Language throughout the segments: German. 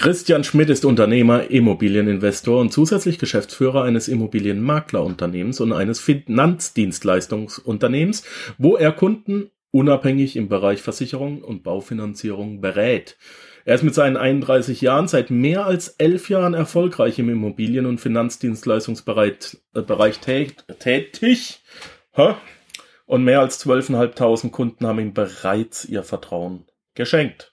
Christian Schmidt ist Unternehmer, Immobilieninvestor und zusätzlich Geschäftsführer eines Immobilienmaklerunternehmens und eines Finanzdienstleistungsunternehmens, wo er Kunden unabhängig im Bereich Versicherung und Baufinanzierung berät. Er ist mit seinen 31 Jahren seit mehr als elf Jahren erfolgreich im Immobilien- und Finanzdienstleistungsbereich äh, tätig und mehr als 12.500 Kunden haben ihm bereits ihr Vertrauen geschenkt.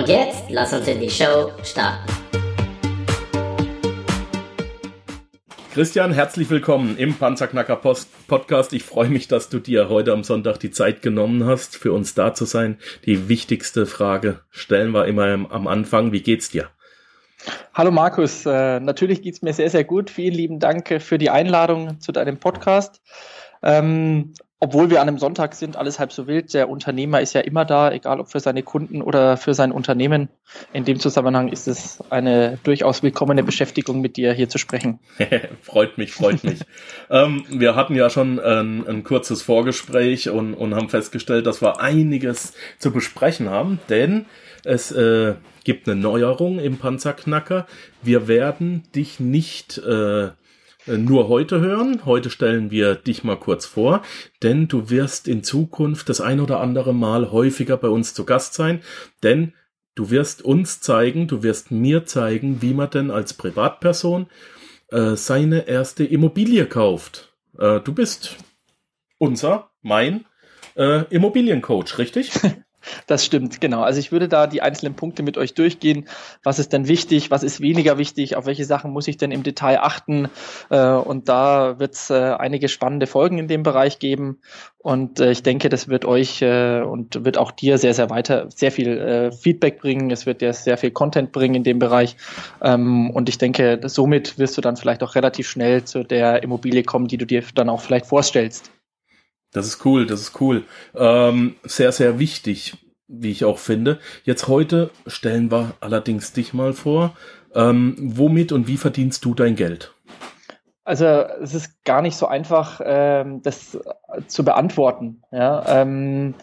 Und jetzt lass uns in die Show starten. Christian, herzlich willkommen im Panzerknacker Post Podcast. Ich freue mich, dass du dir heute am Sonntag die Zeit genommen hast, für uns da zu sein. Die wichtigste Frage stellen wir immer am Anfang. Wie geht's dir? Hallo Markus, äh, natürlich geht's mir sehr, sehr gut. Vielen lieben Dank für die Einladung zu deinem Podcast. Ähm, obwohl wir an einem Sonntag sind, alles halb so wild. Der Unternehmer ist ja immer da, egal ob für seine Kunden oder für sein Unternehmen. In dem Zusammenhang ist es eine durchaus willkommene Beschäftigung, mit dir hier zu sprechen. freut mich, freut mich. ähm, wir hatten ja schon ein, ein kurzes Vorgespräch und, und, haben festgestellt, dass wir einiges zu besprechen haben, denn es äh, gibt eine Neuerung im Panzerknacker. Wir werden dich nicht äh, nur heute hören. Heute stellen wir dich mal kurz vor, denn du wirst in Zukunft das ein oder andere Mal häufiger bei uns zu Gast sein, denn du wirst uns zeigen, du wirst mir zeigen, wie man denn als Privatperson äh, seine erste Immobilie kauft. Äh, du bist unser, mein äh, Immobiliencoach, richtig? Das stimmt, genau. Also ich würde da die einzelnen Punkte mit euch durchgehen. Was ist denn wichtig? Was ist weniger wichtig? Auf welche Sachen muss ich denn im Detail achten? Äh, und da wird es äh, einige spannende Folgen in dem Bereich geben. Und äh, ich denke, das wird euch und wird auch dir sehr, sehr weiter, sehr viel Feedback bringen. Es wird dir sehr viel Content bringen in dem Bereich. Ähm, und ich denke, somit wirst du dann vielleicht auch relativ schnell zu der Immobilie kommen, die du dir dann auch vielleicht vorstellst. Das ist cool, das ist cool. Ähm, sehr, sehr wichtig, wie ich auch finde. Jetzt heute stellen wir allerdings dich mal vor. Ähm, womit und wie verdienst du dein Geld? Also es ist gar nicht so einfach, ähm, das zu beantworten. Ja? Ähm,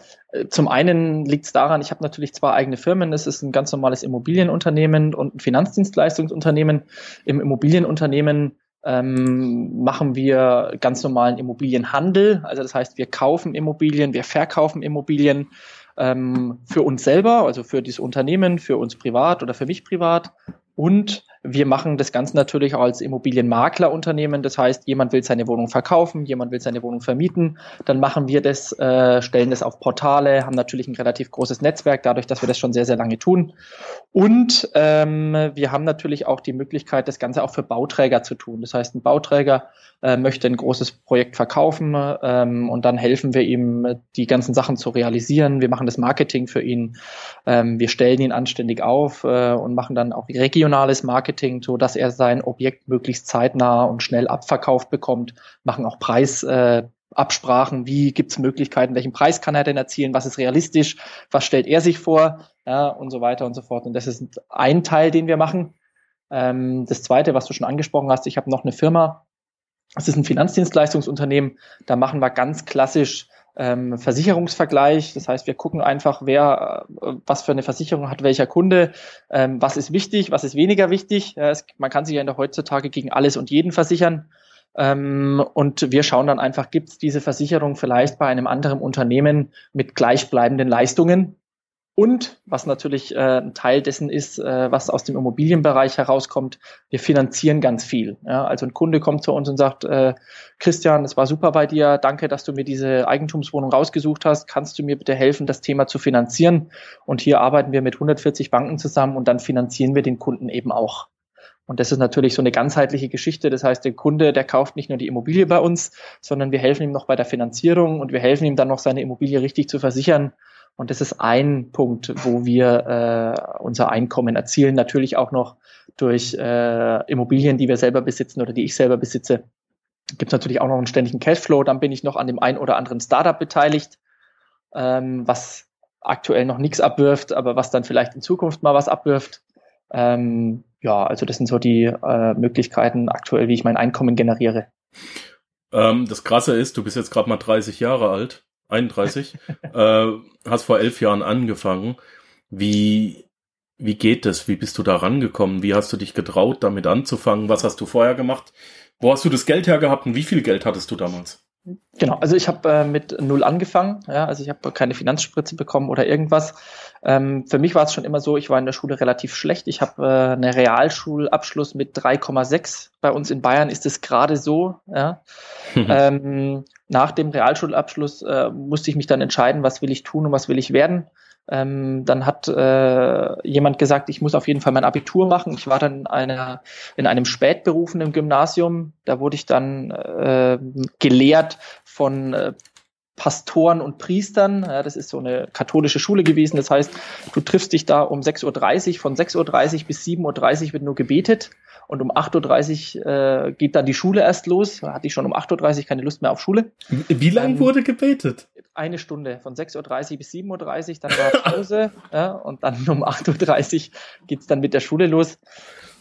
zum einen liegt es daran, ich habe natürlich zwei eigene Firmen. Es ist ein ganz normales Immobilienunternehmen und ein Finanzdienstleistungsunternehmen. Im Immobilienunternehmen ähm, machen wir ganz normalen Immobilienhandel. Also das heißt, wir kaufen Immobilien, wir verkaufen Immobilien ähm, für uns selber, also für dieses Unternehmen, für uns privat oder für mich privat. Und wir machen das Ganze natürlich auch als Immobilienmaklerunternehmen. Das heißt, jemand will seine Wohnung verkaufen, jemand will seine Wohnung vermieten. Dann machen wir das, äh, stellen das auf Portale, haben natürlich ein relativ großes Netzwerk, dadurch, dass wir das schon sehr, sehr lange tun. Und ähm, wir haben natürlich auch die Möglichkeit, das Ganze auch für Bauträger zu tun. Das heißt, ein Bauträger äh, möchte ein großes Projekt verkaufen ähm, und dann helfen wir ihm, die ganzen Sachen zu realisieren. Wir machen das Marketing für ihn. Ähm, wir stellen ihn anständig auf äh, und machen dann auch regionales Marketing, so dass er sein Objekt möglichst zeitnah und schnell abverkauft bekommt, machen auch Preis, äh, Absprachen, wie gibt es Möglichkeiten, welchen Preis kann er denn erzielen, was ist realistisch, was stellt er sich vor? Ja, und so weiter und so fort. Und das ist ein Teil, den wir machen. Ähm, das Zweite, was du schon angesprochen hast, ich habe noch eine Firma, das ist ein Finanzdienstleistungsunternehmen, da machen wir ganz klassisch ähm, Versicherungsvergleich. Das heißt, wir gucken einfach, wer äh, was für eine Versicherung hat welcher Kunde, ähm, was ist wichtig, was ist weniger wichtig. Ja, es, man kann sich ja in der heutzutage gegen alles und jeden versichern. Ähm, und wir schauen dann einfach, gibt es diese Versicherung vielleicht bei einem anderen Unternehmen mit gleichbleibenden Leistungen? Und was natürlich äh, ein Teil dessen ist, äh, was aus dem Immobilienbereich herauskommt, wir finanzieren ganz viel. Ja? Also ein Kunde kommt zu uns und sagt, äh, Christian, es war super bei dir, danke, dass du mir diese Eigentumswohnung rausgesucht hast. Kannst du mir bitte helfen, das Thema zu finanzieren? Und hier arbeiten wir mit 140 Banken zusammen und dann finanzieren wir den Kunden eben auch. Und das ist natürlich so eine ganzheitliche Geschichte. Das heißt, der Kunde, der kauft nicht nur die Immobilie bei uns, sondern wir helfen ihm noch bei der Finanzierung und wir helfen ihm dann noch seine Immobilie richtig zu versichern. Und das ist ein Punkt, wo wir äh, unser Einkommen erzielen. Natürlich auch noch durch äh, Immobilien, die wir selber besitzen oder die ich selber besitze. Gibt es natürlich auch noch einen ständigen Cashflow. Dann bin ich noch an dem ein oder anderen Startup beteiligt, ähm, was aktuell noch nichts abwirft, aber was dann vielleicht in Zukunft mal was abwirft. Ähm, ja, also das sind so die äh, Möglichkeiten aktuell, wie ich mein Einkommen generiere. Ähm, das Krasse ist, du bist jetzt gerade mal 30 Jahre alt. 31, äh, hast vor elf Jahren angefangen. Wie, wie geht das? Wie bist du da rangekommen? Wie hast du dich getraut, damit anzufangen? Was hast du vorher gemacht? Wo hast du das Geld hergehabt und wie viel Geld hattest du damals? Genau, also ich habe äh, mit null angefangen, ja, also ich habe keine Finanzspritze bekommen oder irgendwas. Ähm, für mich war es schon immer so, ich war in der Schule relativ schlecht. Ich habe äh, einen Realschulabschluss mit 3,6. Bei uns in Bayern ist es gerade so. Ja. ähm, nach dem Realschulabschluss äh, musste ich mich dann entscheiden, was will ich tun und was will ich werden. Ähm, dann hat äh, jemand gesagt, ich muss auf jeden Fall mein Abitur machen. Ich war dann in, einer, in einem spätberufenen Gymnasium. Da wurde ich dann äh, gelehrt von äh, Pastoren und Priestern. Ja, das ist so eine katholische Schule gewesen. Das heißt, du triffst dich da um 6.30 Uhr, von 6.30 Uhr bis 7.30 Uhr wird nur gebetet und um 8.30 Uhr äh, geht dann die Schule erst los. Da hatte ich schon um 8.30 Uhr keine Lust mehr auf Schule. Wie lange ähm, wurde gebetet? Eine Stunde, von 6.30 Uhr bis 7.30 Uhr, dann war Pause ja, und dann um 8.30 Uhr geht's dann mit der Schule los.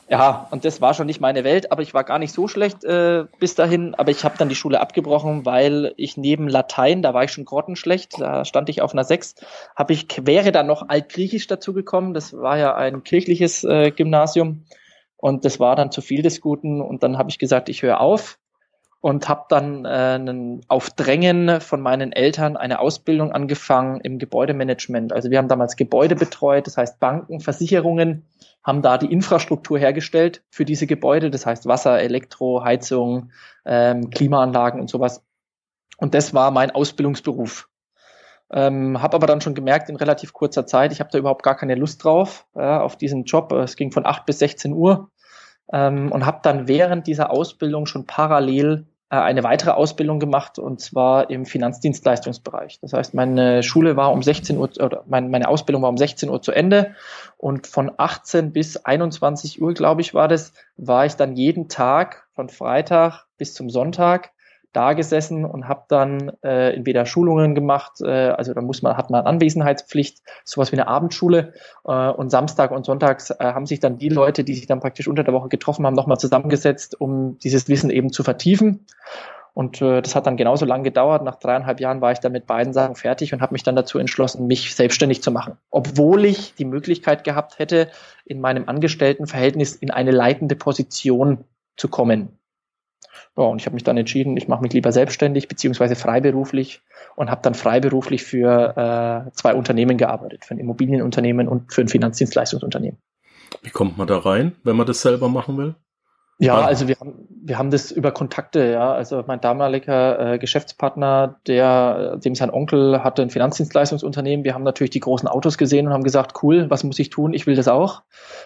Ja, und das war schon nicht meine Welt, aber ich war gar nicht so schlecht äh, bis dahin. Aber ich habe dann die Schule abgebrochen, weil ich neben Latein, da war ich schon grottenschlecht, da stand ich auf einer 6, habe ich, wäre dann noch Altgriechisch dazu gekommen. Das war ja ein kirchliches äh, Gymnasium. Und das war dann zu viel des Guten. Und dann habe ich gesagt, ich höre auf und habe dann äh, auf Drängen von meinen Eltern eine Ausbildung angefangen im Gebäudemanagement. Also wir haben damals Gebäude betreut, das heißt Banken, Versicherungen haben da die Infrastruktur hergestellt für diese Gebäude, das heißt Wasser, Elektro, Heizung, ähm, Klimaanlagen und sowas. Und das war mein Ausbildungsberuf. Ähm, habe aber dann schon gemerkt in relativ kurzer Zeit, ich habe da überhaupt gar keine Lust drauf, ja, auf diesen Job. Es ging von 8 bis 16 Uhr ähm, und habe dann während dieser Ausbildung schon parallel äh, eine weitere Ausbildung gemacht und zwar im Finanzdienstleistungsbereich. Das heißt, meine Schule war um 16 Uhr oder meine, meine Ausbildung war um 16 Uhr zu Ende und von 18 bis 21 Uhr, glaube ich, war das, war ich dann jeden Tag von Freitag bis zum Sonntag da gesessen und habe dann äh, entweder Schulungen gemacht, äh, also da muss man hat man Anwesenheitspflicht, sowas wie eine Abendschule äh, und Samstag und Sonntags äh, haben sich dann die Leute, die sich dann praktisch unter der Woche getroffen haben, nochmal zusammengesetzt, um dieses Wissen eben zu vertiefen. Und äh, das hat dann genauso lange gedauert. Nach dreieinhalb Jahren war ich dann mit beiden Sachen fertig und habe mich dann dazu entschlossen, mich selbstständig zu machen. Obwohl ich die Möglichkeit gehabt hätte, in meinem Angestelltenverhältnis in eine leitende Position zu kommen. Ja, und ich habe mich dann entschieden, ich mache mich lieber selbstständig beziehungsweise freiberuflich und habe dann freiberuflich für äh, zwei Unternehmen gearbeitet, für ein Immobilienunternehmen und für ein Finanzdienstleistungsunternehmen. Wie kommt man da rein, wenn man das selber machen will? Ja, also wir haben, wir haben das über Kontakte, ja. Also mein damaliger äh, Geschäftspartner, der, dem sein Onkel hatte ein Finanzdienstleistungsunternehmen. Wir haben natürlich die großen Autos gesehen und haben gesagt, cool, was muss ich tun? Ich will das auch.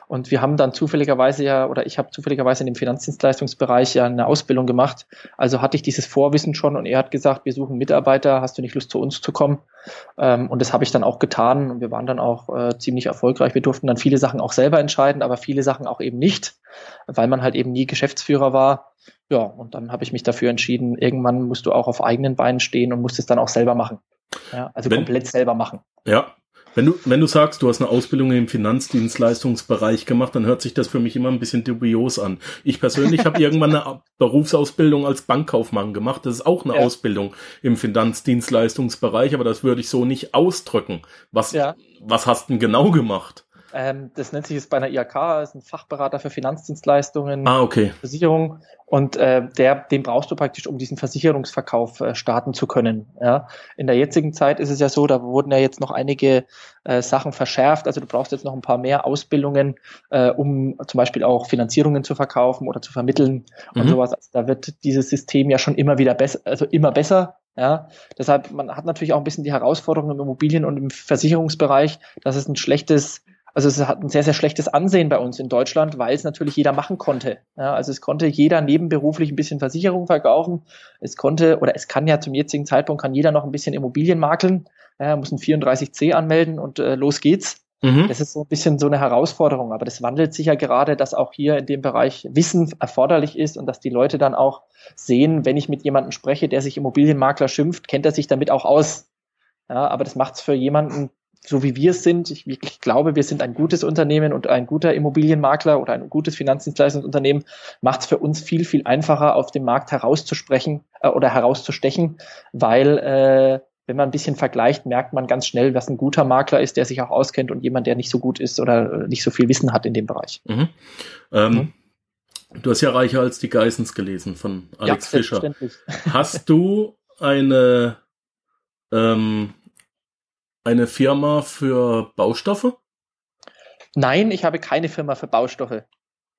Und wir haben dann zufälligerweise ja, oder ich habe zufälligerweise in dem Finanzdienstleistungsbereich ja eine Ausbildung gemacht. Also hatte ich dieses Vorwissen schon und er hat gesagt, wir suchen Mitarbeiter, hast du nicht Lust zu uns zu kommen? Ähm, und das habe ich dann auch getan und wir waren dann auch äh, ziemlich erfolgreich. Wir durften dann viele Sachen auch selber entscheiden, aber viele Sachen auch eben nicht, weil man halt eben nie Geschäftsführer war. Ja, und dann habe ich mich dafür entschieden, irgendwann musst du auch auf eigenen Beinen stehen und musst es dann auch selber machen. Ja, also Wenn, komplett selber machen. Ja, wenn du, wenn du sagst, du hast eine Ausbildung im Finanzdienstleistungsbereich gemacht, dann hört sich das für mich immer ein bisschen dubios an. Ich persönlich habe irgendwann eine Berufsausbildung als Bankkaufmann gemacht. Das ist auch eine ja. Ausbildung im Finanzdienstleistungsbereich, aber das würde ich so nicht ausdrücken. Was, ja. was hast du denn genau gemacht? Ähm, das nennt sich jetzt bei einer IHK, ist ein Fachberater für Finanzdienstleistungen, ah, okay. Versicherung. Und äh, der, den brauchst du praktisch, um diesen Versicherungsverkauf äh, starten zu können. Ja? In der jetzigen Zeit ist es ja so, da wurden ja jetzt noch einige äh, Sachen verschärft. Also du brauchst jetzt noch ein paar mehr Ausbildungen, äh, um zum Beispiel auch Finanzierungen zu verkaufen oder zu vermitteln mhm. und sowas. Also da wird dieses System ja schon immer wieder besser, also immer besser. Ja, deshalb, man hat natürlich auch ein bisschen die Herausforderung im Immobilien- und im Versicherungsbereich, dass es ein schlechtes also es hat ein sehr, sehr schlechtes Ansehen bei uns in Deutschland, weil es natürlich jeder machen konnte. Ja, also es konnte jeder nebenberuflich ein bisschen Versicherung verkaufen. Es konnte, oder es kann ja zum jetzigen Zeitpunkt, kann jeder noch ein bisschen Immobilien makeln, ja, muss ein 34c anmelden und äh, los geht's. Mhm. Das ist so ein bisschen so eine Herausforderung, aber das wandelt sich ja gerade, dass auch hier in dem Bereich Wissen erforderlich ist und dass die Leute dann auch sehen, wenn ich mit jemandem spreche, der sich Immobilienmakler schimpft, kennt er sich damit auch aus. Ja, aber das macht es für jemanden, so wie wir es sind, ich wirklich glaube, wir sind ein gutes Unternehmen und ein guter Immobilienmakler oder ein gutes Finanzdienstleistungsunternehmen, macht es für uns viel, viel einfacher, auf dem Markt herauszusprechen äh, oder herauszustechen, weil äh, wenn man ein bisschen vergleicht, merkt man ganz schnell, was ein guter Makler ist, der sich auch auskennt und jemand, der nicht so gut ist oder nicht so viel Wissen hat in dem Bereich. Mhm. Ähm, mhm. Du hast ja Reicher als die Geissens gelesen von Alex ja, Fischer. Hast du eine ähm, eine Firma für Baustoffe? Nein, ich habe keine Firma für Baustoffe.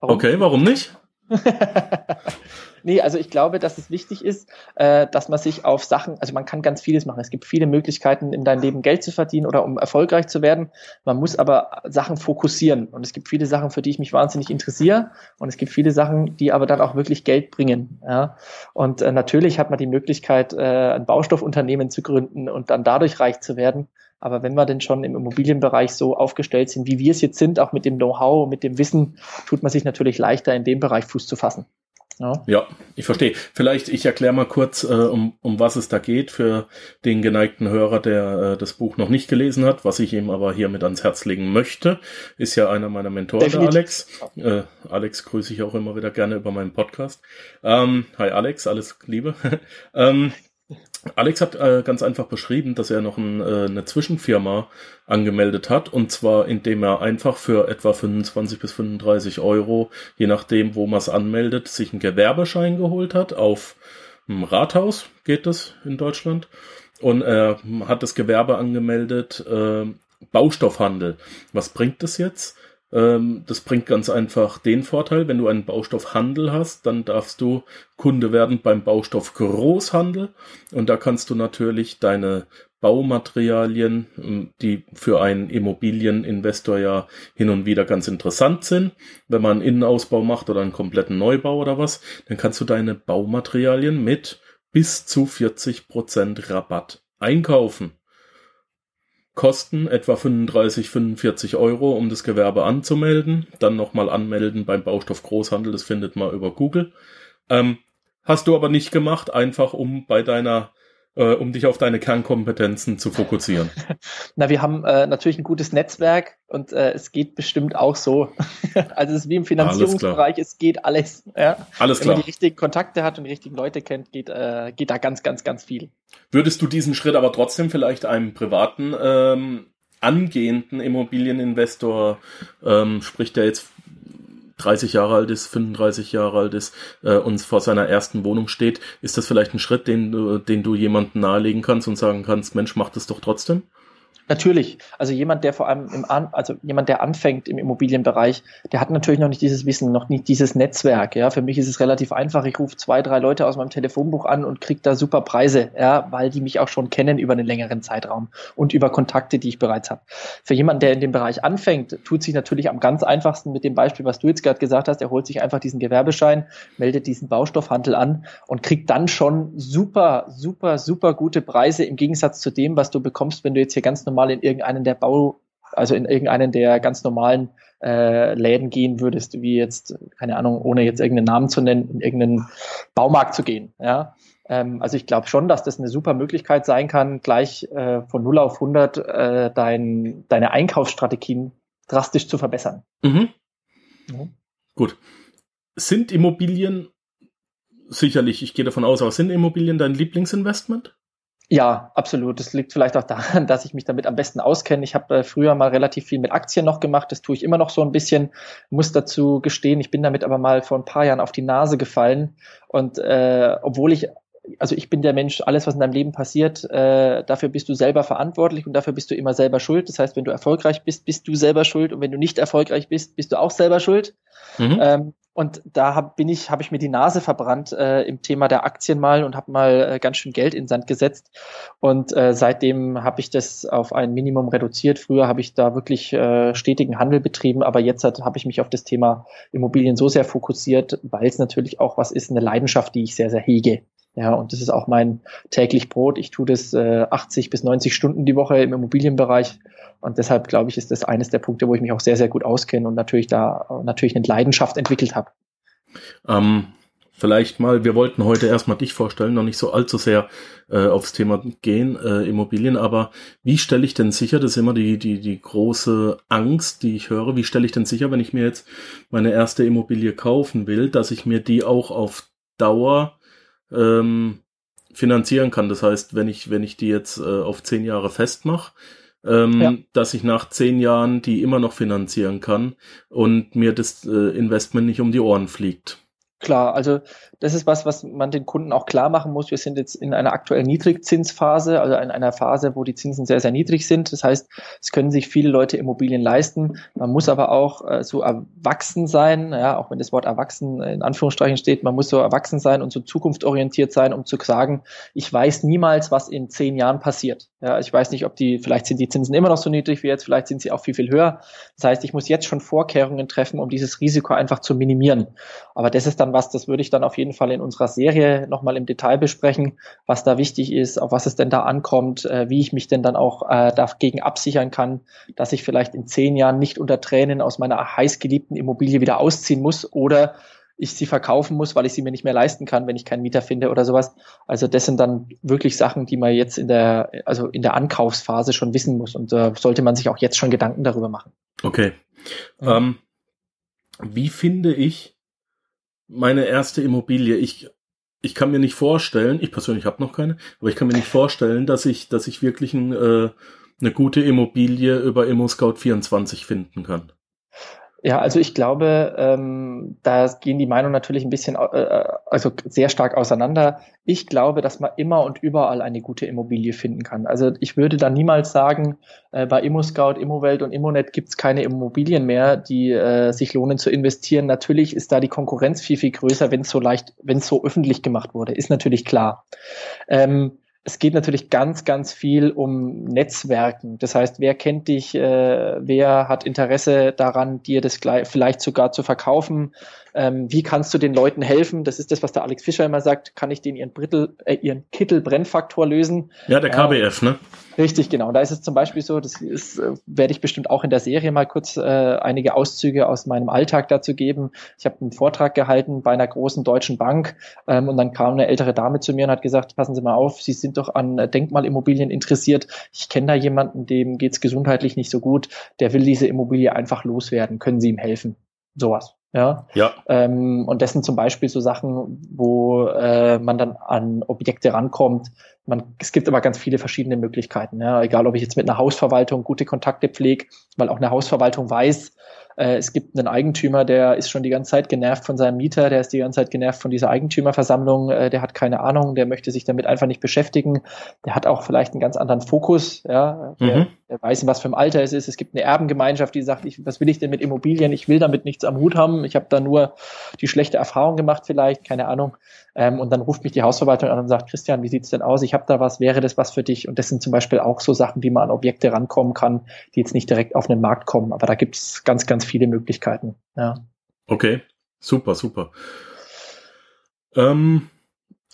Warum? Okay, warum nicht? nee, also ich glaube, dass es wichtig ist, äh, dass man sich auf Sachen, also man kann ganz vieles machen. Es gibt viele Möglichkeiten, in deinem Leben Geld zu verdienen oder um erfolgreich zu werden. Man muss aber Sachen fokussieren. Und es gibt viele Sachen, für die ich mich wahnsinnig interessiere. Und es gibt viele Sachen, die aber dann auch wirklich Geld bringen. Ja? Und äh, natürlich hat man die Möglichkeit, äh, ein Baustoffunternehmen zu gründen und dann dadurch reich zu werden. Aber wenn wir denn schon im Immobilienbereich so aufgestellt sind, wie wir es jetzt sind, auch mit dem Know-how, mit dem Wissen, tut man sich natürlich leichter, in dem Bereich Fuß zu fassen. Ja, ja ich verstehe. Vielleicht, ich erkläre mal kurz, äh, um, um was es da geht für den geneigten Hörer, der äh, das Buch noch nicht gelesen hat. Was ich ihm aber hiermit ans Herz legen möchte, ist ja einer meiner Mentoren, der Alex. Äh, Alex grüße ich auch immer wieder gerne über meinen Podcast. Ähm, hi Alex, alles Liebe. ähm, Alex hat äh, ganz einfach beschrieben, dass er noch ein, äh, eine Zwischenfirma angemeldet hat und zwar indem er einfach für etwa 25 bis 35 Euro, je nachdem, wo man es anmeldet, sich einen Gewerbeschein geholt hat. Auf einem Rathaus geht das in Deutschland und er hat das Gewerbe angemeldet, äh, Baustoffhandel. Was bringt das jetzt? Ähm, das bringt ganz einfach den Vorteil, wenn du einen Baustoffhandel hast, dann darfst du Kunde werden beim Baustoffgroßhandel und da kannst du natürlich deine Baumaterialien, ähm, die für einen Immobilieninvestor ja hin und wieder ganz interessant sind. Wenn man einen Innenausbau macht oder einen kompletten Neubau oder was, dann kannst du deine Baumaterialien mit bis zu 40 Prozent Rabatt einkaufen. Kosten etwa 35, 45 Euro, um das Gewerbe anzumelden. Dann nochmal anmelden beim Baustoff Großhandel, das findet man über Google. Ähm, hast du aber nicht gemacht, einfach um bei deiner äh, um dich auf deine Kernkompetenzen zu fokussieren? Na, wir haben äh, natürlich ein gutes Netzwerk und äh, es geht bestimmt auch so. also es ist wie im Finanzierungsbereich, es geht alles. Ja? Alles Wenn klar. man die richtigen Kontakte hat und die richtigen Leute kennt, geht, äh, geht da ganz, ganz, ganz viel. Würdest du diesen Schritt aber trotzdem vielleicht einem privaten ähm, angehenden Immobilieninvestor, ähm, spricht der jetzt 30 Jahre alt ist, 35 Jahre alt ist äh, und vor seiner ersten Wohnung steht, ist das vielleicht ein Schritt, den du, den du jemandem nahelegen kannst und sagen kannst, Mensch, mach das doch trotzdem? Natürlich. Also jemand, der vor allem im An also jemand, der anfängt im Immobilienbereich, der hat natürlich noch nicht dieses Wissen, noch nicht dieses Netzwerk. Ja, für mich ist es relativ einfach. Ich rufe zwei, drei Leute aus meinem Telefonbuch an und kriege da super Preise, ja, weil die mich auch schon kennen über einen längeren Zeitraum und über Kontakte, die ich bereits habe. Für jemanden, der in dem Bereich anfängt, tut sich natürlich am ganz einfachsten mit dem Beispiel, was du jetzt gerade gesagt hast. Er holt sich einfach diesen Gewerbeschein, meldet diesen Baustoffhandel an und kriegt dann schon super, super, super gute Preise im Gegensatz zu dem, was du bekommst, wenn du jetzt hier ganz normal mal in irgendeinen der Bau, also in irgendeinen der ganz normalen äh, Läden gehen würdest, wie jetzt, keine Ahnung, ohne jetzt irgendeinen Namen zu nennen, in irgendeinen Baumarkt zu gehen. Ja? Ähm, also ich glaube schon, dass das eine super Möglichkeit sein kann, gleich äh, von 0 auf 100 äh, dein, deine Einkaufsstrategien drastisch zu verbessern. Mhm. Mhm. Gut. Sind Immobilien sicherlich, ich gehe davon aus, aber sind Immobilien dein Lieblingsinvestment? Ja, absolut. Das liegt vielleicht auch daran, dass ich mich damit am besten auskenne. Ich habe äh, früher mal relativ viel mit Aktien noch gemacht. Das tue ich immer noch so ein bisschen. Muss dazu gestehen, ich bin damit aber mal vor ein paar Jahren auf die Nase gefallen. Und äh, obwohl ich also ich bin der Mensch, alles, was in deinem Leben passiert, äh, dafür bist du selber verantwortlich und dafür bist du immer selber schuld. Das heißt, wenn du erfolgreich bist, bist du selber schuld und wenn du nicht erfolgreich bist, bist du auch selber schuld. Mhm. Ähm, Und da hab, bin ich, habe ich mir die Nase verbrannt äh, im Thema der Aktien mal und habe mal äh, ganz schön Geld in Sand gesetzt. Und äh, seitdem habe ich das auf ein Minimum reduziert. Früher habe ich da wirklich äh, stetigen Handel betrieben, aber jetzt habe ich mich auf das Thema Immobilien so sehr fokussiert, weil es natürlich auch was ist, eine Leidenschaft, die ich sehr, sehr hege. Ja, und das ist auch mein täglich Brot. Ich tue das äh, 80 bis 90 Stunden die Woche im Immobilienbereich. Und deshalb glaube ich, ist das eines der Punkte, wo ich mich auch sehr, sehr gut auskenne und natürlich da natürlich eine Leidenschaft entwickelt habe. Ähm, vielleicht mal, wir wollten heute erstmal dich vorstellen, noch nicht so allzu sehr äh, aufs Thema gehen, äh, Immobilien, aber wie stelle ich denn sicher, das ist immer die, die, die große Angst, die ich höre, wie stelle ich denn sicher, wenn ich mir jetzt meine erste Immobilie kaufen will, dass ich mir die auch auf Dauer ähm, finanzieren kann. Das heißt, wenn ich, wenn ich die jetzt äh, auf zehn Jahre festmache, ähm, ja. dass ich nach zehn Jahren die immer noch finanzieren kann und mir das äh, Investment nicht um die Ohren fliegt. Klar, also das ist was, was man den Kunden auch klar machen muss. Wir sind jetzt in einer aktuellen Niedrigzinsphase, also in einer Phase, wo die Zinsen sehr, sehr niedrig sind. Das heißt, es können sich viele Leute Immobilien leisten. Man muss aber auch äh, so erwachsen sein, ja, auch wenn das Wort erwachsen in Anführungsstrichen steht, man muss so erwachsen sein und so zukunftsorientiert sein, um zu sagen, ich weiß niemals, was in zehn Jahren passiert. Ja, ich weiß nicht, ob die, vielleicht sind die Zinsen immer noch so niedrig wie jetzt, vielleicht sind sie auch viel, viel höher. Das heißt, ich muss jetzt schon Vorkehrungen treffen, um dieses Risiko einfach zu minimieren. Aber das ist dann was, das würde ich dann auf jeden Fall in unserer Serie nochmal im Detail besprechen, was da wichtig ist, auf was es denn da ankommt, äh, wie ich mich denn dann auch äh, dagegen absichern kann, dass ich vielleicht in zehn Jahren nicht unter Tränen aus meiner heißgeliebten Immobilie wieder ausziehen muss oder ich sie verkaufen muss, weil ich sie mir nicht mehr leisten kann, wenn ich keinen Mieter finde oder sowas. Also das sind dann wirklich Sachen, die man jetzt in der, also in der Ankaufsphase schon wissen muss und äh, sollte man sich auch jetzt schon Gedanken darüber machen. Okay. Ja. Ähm, wie finde ich meine erste Immobilie. Ich, ich kann mir nicht vorstellen, ich persönlich habe noch keine, aber ich kann mir nicht vorstellen, dass ich, dass ich wirklich ein, äh, eine gute Immobilie über ImmoScout24 finden kann. Ja, also ich glaube, ähm, da gehen die Meinungen natürlich ein bisschen, äh, also sehr stark auseinander. Ich glaube, dass man immer und überall eine gute Immobilie finden kann. Also ich würde da niemals sagen, äh, bei ImmoScout, Immowelt und Immonet gibt's keine Immobilien mehr, die äh, sich lohnen zu investieren. Natürlich ist da die Konkurrenz viel, viel größer, wenn es so leicht, wenn es so öffentlich gemacht wurde, ist natürlich klar. Ähm, es geht natürlich ganz, ganz viel um Netzwerken. Das heißt, wer kennt dich, äh, wer hat Interesse daran, dir das vielleicht sogar zu verkaufen? Ähm, wie kannst du den Leuten helfen? Das ist das, was der Alex Fischer immer sagt. Kann ich den ihren, Brittel, äh, ihren Kittel-Brennfaktor lösen? Ja, der KBF, äh, ne? Richtig, genau. Da ist es zum Beispiel so, das ist, äh, werde ich bestimmt auch in der Serie mal kurz äh, einige Auszüge aus meinem Alltag dazu geben. Ich habe einen Vortrag gehalten bei einer großen deutschen Bank ähm, und dann kam eine ältere Dame zu mir und hat gesagt, passen Sie mal auf, Sie sind doch an Denkmalimmobilien interessiert. Ich kenne da jemanden, dem geht's gesundheitlich nicht so gut, der will diese Immobilie einfach loswerden. Können Sie ihm helfen? Sowas. Ja. ja. Ähm, und das sind zum Beispiel so Sachen, wo äh, man dann an Objekte rankommt. Man, es gibt aber ganz viele verschiedene Möglichkeiten. Ja. Egal, ob ich jetzt mit einer Hausverwaltung gute Kontakte pflege, weil auch eine Hausverwaltung weiß, äh, es gibt einen Eigentümer, der ist schon die ganze Zeit genervt von seinem Mieter, der ist die ganze Zeit genervt von dieser Eigentümerversammlung, äh, der hat keine Ahnung, der möchte sich damit einfach nicht beschäftigen. Der hat auch vielleicht einen ganz anderen Fokus, ja, der, mhm. Weiß, was für ein Alter es ist. Es gibt eine Erbengemeinschaft, die sagt, ich, was will ich denn mit Immobilien? Ich will damit nichts am Hut haben. Ich habe da nur die schlechte Erfahrung gemacht, vielleicht, keine Ahnung. Ähm, und dann ruft mich die Hausverwaltung an und sagt, Christian, wie sieht's denn aus? Ich habe da was, wäre das was für dich? Und das sind zum Beispiel auch so Sachen, wie man an Objekte rankommen kann, die jetzt nicht direkt auf den Markt kommen. Aber da gibt's ganz, ganz viele Möglichkeiten. Ja. Okay, super, super. Ähm,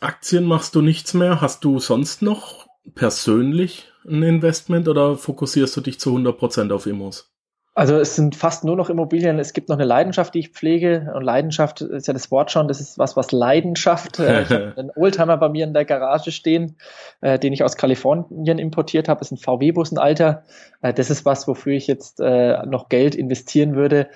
Aktien machst du nichts mehr. Hast du sonst noch persönlich ein Investment oder fokussierst du dich zu 100% auf Immos? Also es sind fast nur noch Immobilien. Es gibt noch eine Leidenschaft, die ich pflege. Und Leidenschaft ist ja das Wort schon. Das ist was, was Leidenschaft. Äh, ich habe einen Oldtimer bei mir in der Garage stehen, äh, den ich aus Kalifornien importiert habe. Das ist ein VW-Bus, ein alter. Äh, das ist was, wofür ich jetzt äh, noch Geld investieren würde.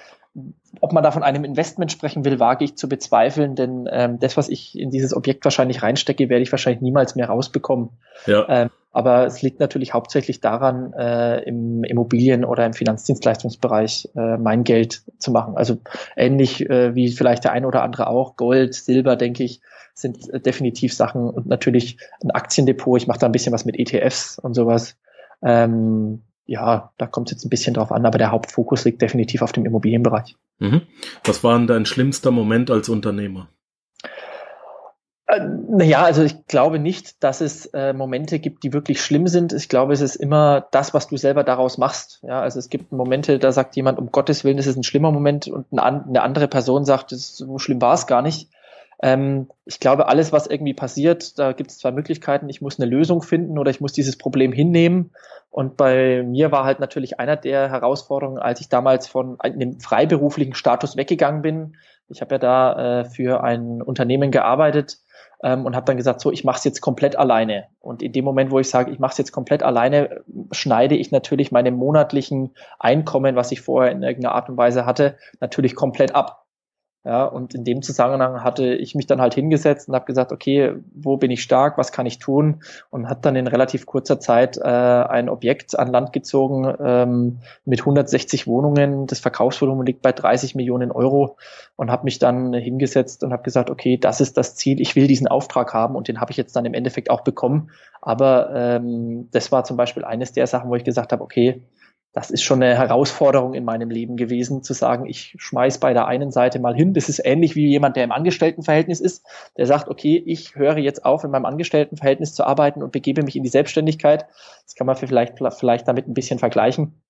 Ob man da von einem Investment sprechen will, wage ich zu bezweifeln, denn ähm, das, was ich in dieses Objekt wahrscheinlich reinstecke, werde ich wahrscheinlich niemals mehr rausbekommen. Ja. Ähm, aber es liegt natürlich hauptsächlich daran, äh, im Immobilien- oder im Finanzdienstleistungsbereich äh, mein Geld zu machen. Also ähnlich äh, wie vielleicht der eine oder andere auch. Gold, Silber, denke ich, sind äh, definitiv Sachen und natürlich ein Aktiendepot. Ich mache da ein bisschen was mit ETFs und sowas. Ähm, ja, da kommt es jetzt ein bisschen drauf an, aber der Hauptfokus liegt definitiv auf dem Immobilienbereich. Mhm. Was war denn dein schlimmster Moment als Unternehmer? Äh, naja, also ich glaube nicht, dass es äh, Momente gibt, die wirklich schlimm sind. Ich glaube, es ist immer das, was du selber daraus machst. Ja, also es gibt Momente, da sagt jemand, um Gottes Willen, das ist ein schlimmer Moment und eine andere Person sagt, so schlimm war es gar nicht. Ähm, ich glaube, alles, was irgendwie passiert, da gibt es zwei Möglichkeiten. Ich muss eine Lösung finden oder ich muss dieses Problem hinnehmen. Und bei mir war halt natürlich einer der Herausforderungen, als ich damals von einem freiberuflichen Status weggegangen bin. Ich habe ja da äh, für ein Unternehmen gearbeitet ähm, und habe dann gesagt, so, ich mache es jetzt komplett alleine. Und in dem Moment, wo ich sage, ich mache es jetzt komplett alleine, schneide ich natürlich meine monatlichen Einkommen, was ich vorher in irgendeiner Art und Weise hatte, natürlich komplett ab. Ja, und in dem Zusammenhang hatte ich mich dann halt hingesetzt und habe gesagt, okay, wo bin ich stark, was kann ich tun? Und hat dann in relativ kurzer Zeit äh, ein Objekt an Land gezogen ähm, mit 160 Wohnungen. Das Verkaufsvolumen liegt bei 30 Millionen Euro und habe mich dann hingesetzt und habe gesagt, okay, das ist das Ziel, ich will diesen Auftrag haben und den habe ich jetzt dann im Endeffekt auch bekommen. Aber ähm, das war zum Beispiel eines der Sachen, wo ich gesagt habe, okay, das ist schon eine Herausforderung in meinem Leben gewesen, zu sagen, ich schmeiß bei der einen Seite mal hin. Das ist ähnlich wie jemand, der im Angestelltenverhältnis ist, der sagt, okay, ich höre jetzt auf, in meinem Angestelltenverhältnis zu arbeiten und begebe mich in die Selbstständigkeit. Das kann man vielleicht, vielleicht damit ein bisschen vergleichen.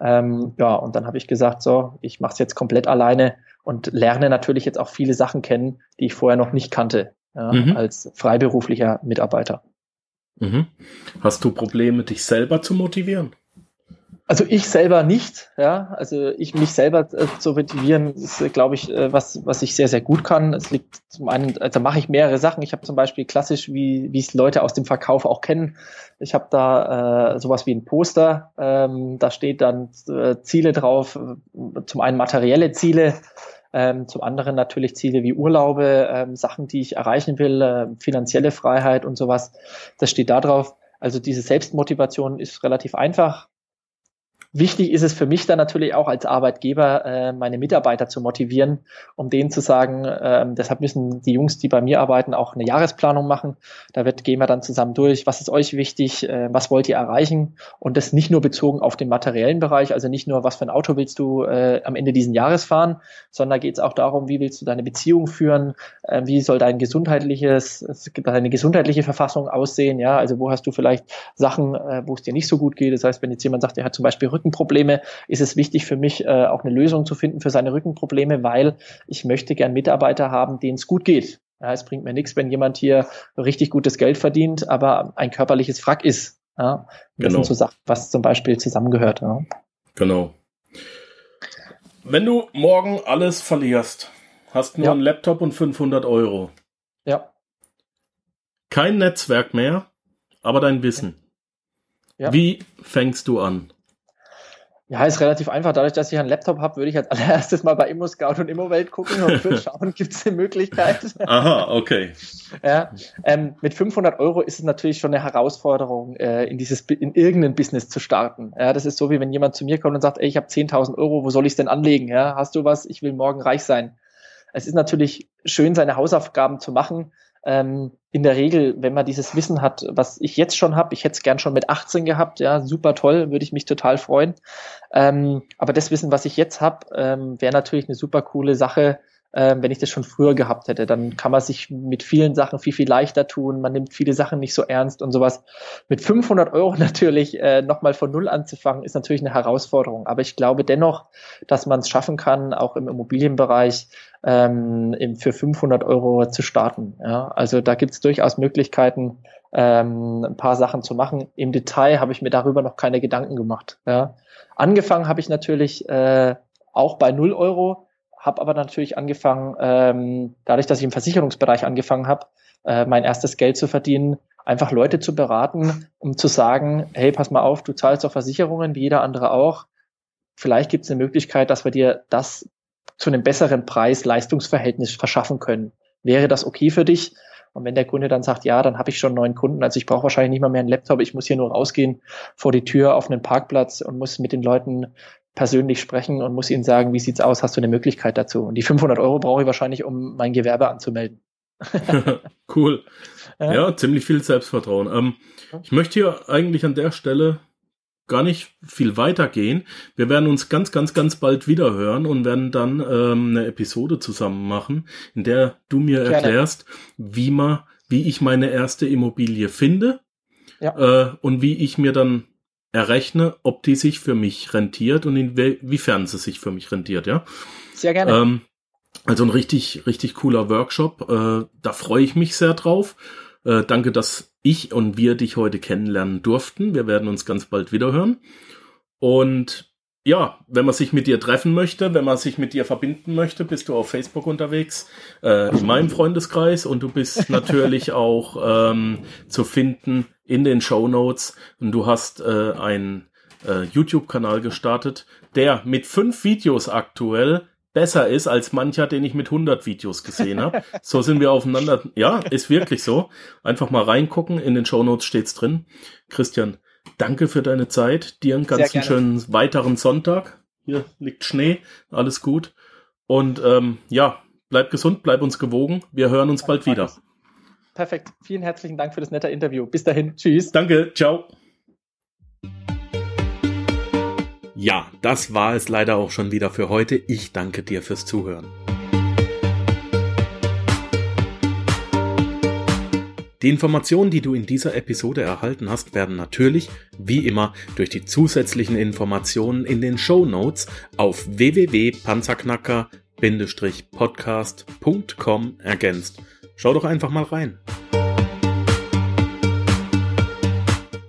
Ähm, ja, und dann habe ich gesagt, so, ich mache es jetzt komplett alleine und lerne natürlich jetzt auch viele Sachen kennen, die ich vorher noch nicht kannte, ja, mhm. als freiberuflicher Mitarbeiter. Mhm. Hast du Probleme, dich selber zu motivieren? Also ich selber nicht, ja. Also ich mich selber äh, zu motivieren, ist, äh, glaube ich, äh, was, was ich sehr, sehr gut kann. Es liegt zum einen, also mache ich mehrere Sachen. Ich habe zum Beispiel klassisch, wie wie es Leute aus dem Verkauf auch kennen. Ich habe da äh, sowas wie ein Poster. Ähm, da steht dann äh, Ziele drauf. Zum einen materielle Ziele, ähm, zum anderen natürlich Ziele wie Urlaube, ähm, Sachen, die ich erreichen will, äh, finanzielle Freiheit und sowas. Das steht da drauf. Also diese Selbstmotivation ist relativ einfach Wichtig ist es für mich dann natürlich auch als Arbeitgeber, äh, meine Mitarbeiter zu motivieren, um denen zu sagen, äh, deshalb müssen die Jungs, die bei mir arbeiten, auch eine Jahresplanung machen. Da wird, gehen wir dann zusammen durch, was ist euch wichtig, äh, was wollt ihr erreichen? Und das nicht nur bezogen auf den materiellen Bereich, also nicht nur, was für ein Auto willst du äh, am Ende diesen Jahres fahren, sondern geht es auch darum, wie willst du deine Beziehung führen, äh, wie soll dein gesundheitliches, deine gesundheitliche Verfassung aussehen, ja, also wo hast du vielleicht Sachen, äh, wo es dir nicht so gut geht, das heißt, wenn jetzt jemand sagt, er hat zum Beispiel Rücken Rückenprobleme, ist es wichtig für mich, äh, auch eine Lösung zu finden für seine Rückenprobleme, weil ich möchte gern Mitarbeiter haben, denen es gut geht. Ja, es bringt mir nichts, wenn jemand hier richtig gutes Geld verdient, aber ein körperliches Frack ist. Ja, das genau. sind so Sachen, was zum Beispiel zusammengehört. Ja. Genau. Wenn du morgen alles verlierst, hast nur ja. einen Laptop und 500 Euro. Ja. Kein Netzwerk mehr, aber dein Wissen. Ja. Wie fängst du an? Ja, ist relativ einfach. Dadurch, dass ich einen Laptop habe, würde ich als allererstes mal bei ImmoScout und ImmoWelt gucken und würde schauen, gibt es eine Möglichkeit. Aha, okay. Ja, ähm, mit 500 Euro ist es natürlich schon eine Herausforderung, äh, in dieses in irgendein Business zu starten. Ja, das ist so wie wenn jemand zu mir kommt und sagt, ey, ich habe 10.000 Euro, wo soll ich es denn anlegen? Ja, hast du was? Ich will morgen reich sein. Es ist natürlich schön, seine Hausaufgaben zu machen, ähm, in der Regel, wenn man dieses Wissen hat, was ich jetzt schon habe, ich hätte es gern schon mit 18 gehabt, ja, super toll, würde ich mich total freuen. Ähm, aber das Wissen, was ich jetzt habe, ähm, wäre natürlich eine super coole Sache, äh, wenn ich das schon früher gehabt hätte. Dann kann man sich mit vielen Sachen viel, viel leichter tun. Man nimmt viele Sachen nicht so ernst und sowas. Mit 500 Euro natürlich äh, nochmal von Null anzufangen, ist natürlich eine Herausforderung. Aber ich glaube dennoch, dass man es schaffen kann, auch im Immobilienbereich ähm, für 500 Euro zu starten. Ja? Also da gibt es durchaus Möglichkeiten, ähm, ein paar Sachen zu machen. Im Detail habe ich mir darüber noch keine Gedanken gemacht. Ja? Angefangen habe ich natürlich äh, auch bei 0 Euro habe aber natürlich angefangen, ähm, dadurch, dass ich im Versicherungsbereich angefangen habe, äh, mein erstes Geld zu verdienen, einfach Leute zu beraten, um zu sagen, hey, pass mal auf, du zahlst doch Versicherungen, wie jeder andere auch. Vielleicht gibt es eine Möglichkeit, dass wir dir das zu einem besseren Preis-Leistungsverhältnis verschaffen können. Wäre das okay für dich? Und wenn der Kunde dann sagt, ja, dann habe ich schon neun Kunden, also ich brauche wahrscheinlich nicht mal mehr einen Laptop, ich muss hier nur rausgehen vor die Tür auf einen Parkplatz und muss mit den Leuten persönlich sprechen und muss ihnen sagen, wie sieht's aus, hast du eine Möglichkeit dazu? Und die 500 Euro brauche ich wahrscheinlich, um mein Gewerbe anzumelden. cool. Ja. ja. ziemlich viel Selbstvertrauen. Ähm, ich möchte hier eigentlich an der Stelle gar nicht viel weiter gehen. Wir werden uns ganz, ganz, ganz bald wieder hören und werden dann ähm, eine Episode zusammen machen, in der du mir Gerne. erklärst, wie man, wie ich meine erste Immobilie finde ja. äh, und wie ich mir dann errechne, ob die sich für mich rentiert und inwiefern sie sich für mich rentiert, ja. Sehr gerne. Ähm, also ein richtig, richtig cooler Workshop. Äh, da freue ich mich sehr drauf. Äh, danke, dass ich und wir dich heute kennenlernen durften. Wir werden uns ganz bald wiederhören. Und ja, wenn man sich mit dir treffen möchte, wenn man sich mit dir verbinden möchte, bist du auf Facebook unterwegs, äh, in meinem Freundeskreis und du bist natürlich auch ähm, zu finden in den Show Notes und du hast äh, einen äh, YouTube-Kanal gestartet, der mit fünf Videos aktuell besser ist als mancher, den ich mit 100 Videos gesehen habe. So sind wir aufeinander. Ja, ist wirklich so. Einfach mal reingucken. In den Show Notes steht's drin. Christian, danke für deine Zeit. Dir einen ganz schönen weiteren Sonntag. Hier liegt Schnee. Alles gut. Und ähm, ja, bleib gesund, bleib uns gewogen. Wir hören uns bald wieder. Perfekt. Vielen herzlichen Dank für das nette Interview. Bis dahin. Tschüss. Danke. Ciao. Ja, das war es leider auch schon wieder für heute. Ich danke dir fürs Zuhören. Die Informationen, die du in dieser Episode erhalten hast, werden natürlich, wie immer, durch die zusätzlichen Informationen in den Show Notes auf www.panzerknacker-podcast.com ergänzt. Schau doch einfach mal rein.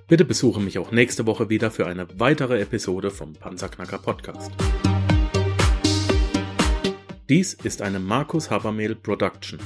Bitte besuche mich auch nächste Woche wieder für eine weitere Episode vom Panzerknacker Podcast. Dies ist eine Markus Habermehl Production.